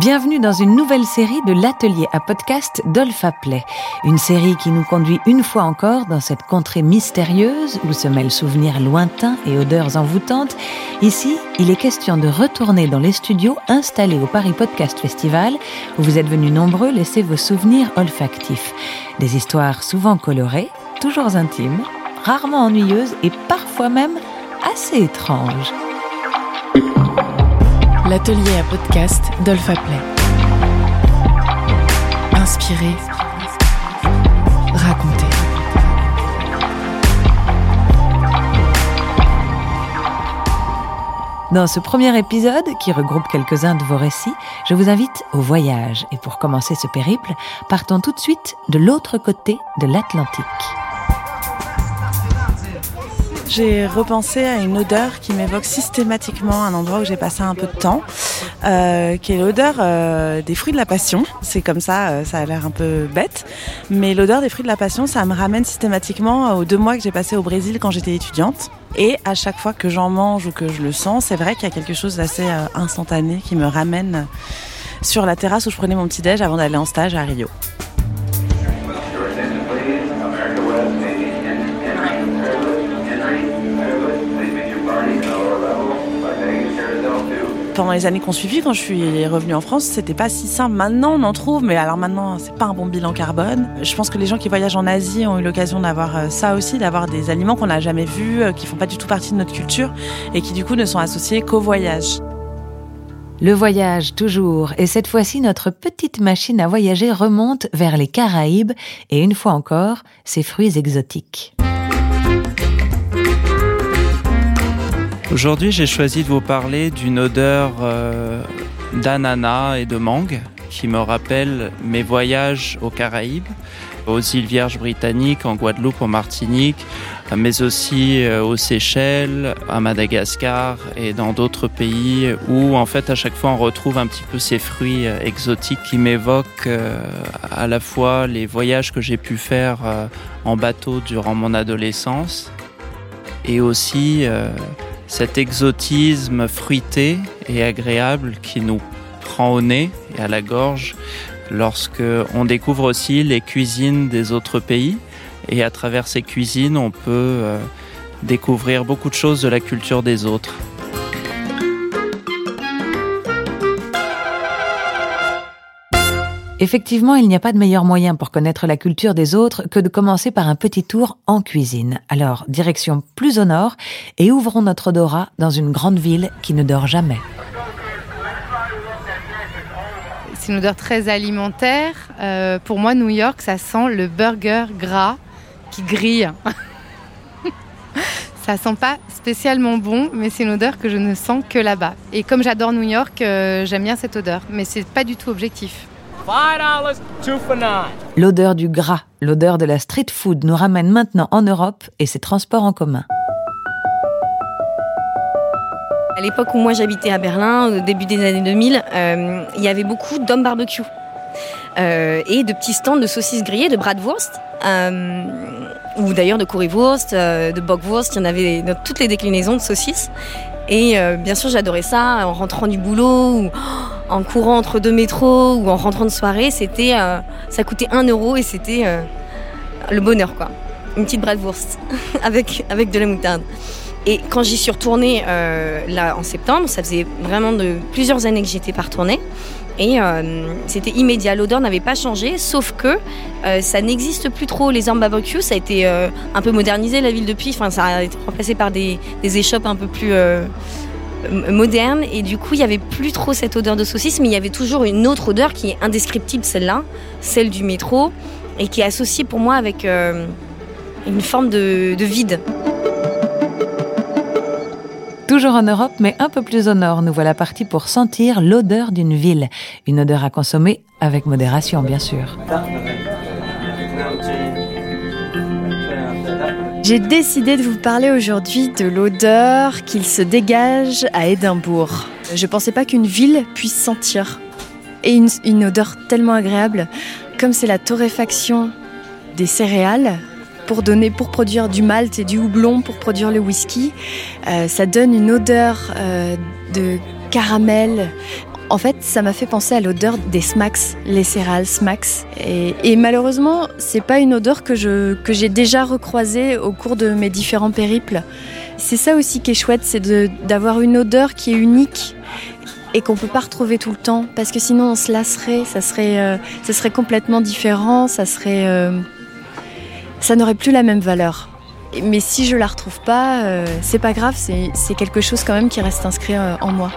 Bienvenue dans une nouvelle série de l'atelier à podcast d'Olfa Play. Une série qui nous conduit une fois encore dans cette contrée mystérieuse où se mêlent souvenirs lointains et odeurs envoûtantes. Ici, il est question de retourner dans les studios installés au Paris Podcast Festival où vous êtes venus nombreux laisser vos souvenirs olfactifs. Des histoires souvent colorées, toujours intimes, rarement ennuyeuses et parfois même assez étranges l'atelier à podcast d'Olfa Play. Inspiré, raconter. Dans ce premier épisode, qui regroupe quelques-uns de vos récits, je vous invite au voyage. Et pour commencer ce périple, partons tout de suite de l'autre côté de l'Atlantique j'ai repensé à une odeur qui m'évoque systématiquement un endroit où j'ai passé un peu de temps, euh, qui est l'odeur euh, des fruits de la passion. C'est comme ça, euh, ça a l'air un peu bête, mais l'odeur des fruits de la passion, ça me ramène systématiquement aux deux mois que j'ai passé au Brésil quand j'étais étudiante. Et à chaque fois que j'en mange ou que je le sens, c'est vrai qu'il y a quelque chose d'assez instantané qui me ramène sur la terrasse où je prenais mon petit déj avant d'aller en stage à Rio. Pendant les années qu'on suivit, quand je suis revenue en France, c'était pas si simple. Maintenant, on en trouve, mais alors maintenant, c'est pas un bon bilan carbone. Je pense que les gens qui voyagent en Asie ont eu l'occasion d'avoir euh, ça aussi, d'avoir des aliments qu'on n'a jamais vus, euh, qui font pas du tout partie de notre culture et qui du coup ne sont associés qu'au voyage. Le voyage toujours, et cette fois-ci notre petite machine à voyager remonte vers les Caraïbes et une fois encore ses fruits exotiques. Aujourd'hui, j'ai choisi de vous parler d'une odeur euh, d'ananas et de mangue qui me rappelle mes voyages aux Caraïbes, aux îles Vierges britanniques, en Guadeloupe, en Martinique, mais aussi euh, aux Seychelles, à Madagascar et dans d'autres pays où en fait à chaque fois on retrouve un petit peu ces fruits euh, exotiques qui m'évoquent à la fois les voyages que j'ai pu faire en bateau durant mon adolescence et aussi cet exotisme fruité et agréable qui nous prend au nez et à la gorge lorsque on découvre aussi les cuisines des autres pays et à travers ces cuisines on peut euh, découvrir beaucoup de choses de la culture des autres. Effectivement, il n'y a pas de meilleur moyen pour connaître la culture des autres que de commencer par un petit tour en cuisine. Alors, direction plus au nord et ouvrons notre odorat dans une grande ville qui ne dort jamais. C'est une odeur très alimentaire. Euh, pour moi, New York, ça sent le burger gras qui grille. ça sent pas spécialement bon, mais c'est une odeur que je ne sens que là-bas. Et comme j'adore New York, euh, j'aime bien cette odeur, mais c'est pas du tout objectif. L'odeur du gras, l'odeur de la street food nous ramène maintenant en Europe et ses transports en commun. À l'époque où moi j'habitais à Berlin, au début des années 2000, euh, il y avait beaucoup d'hommes barbecue euh, et de petits stands de saucisses grillées, de bratwurst, euh, ou d'ailleurs de currywurst, de bockwurst. Il y en avait dans toutes les déclinaisons de saucisses. Et bien sûr, j'adorais ça en rentrant du boulot ou en courant entre deux métros ou en rentrant de soirée, c'était, euh, ça coûtait 1 euro et c'était euh, le bonheur quoi. Une petite bratwurst avec, avec de la moutarde. Et quand j'y suis retournée euh, là en septembre, ça faisait vraiment de plusieurs années que j'étais pas retournée. Et c'était immédiat, l'odeur n'avait pas changé, sauf que ça n'existe plus trop. Les barbecue, ça a été un peu modernisé la ville depuis. Enfin, ça a été remplacé par des, des échoppes un peu plus moderne et du coup il n'y avait plus trop cette odeur de saucisse mais il y avait toujours une autre odeur qui est indescriptible celle-là, celle du métro et qui est associée pour moi avec euh, une forme de, de vide. Toujours en Europe, mais un peu plus au nord, nous voilà partis pour sentir l'odeur d'une ville. Une odeur à consommer avec modération, bien sûr. J'ai décidé de vous parler aujourd'hui de l'odeur qu'il se dégage à Édimbourg. Je ne pensais pas qu'une ville puisse sentir. Et une, odeur tellement agréable, comme c'est la torréfaction des céréales pour produire du malt et du houblon pour produire le whisky. Euh, ça donne une odeur euh, de caramel En fait, ça m'a fait penser à l'odeur des smacks, les céréales smacks. Et, et malheureusement, c'est pas une odeur que je que j'ai déjà recroisée au cours de mes différents périples. C'est ça aussi qui est chouette, c'est d'avoir une odeur qui est unique et qu'on peut pas retrouver tout le temps, parce que sinon on se lasserait, ça serait, euh, ça serait complètement différent, ça serait, euh, ça n'aurait plus la même valeur. Mais si je la retrouve pas, euh, c'est pas grave, c'est quelque chose quand même qui reste inscrit en moi.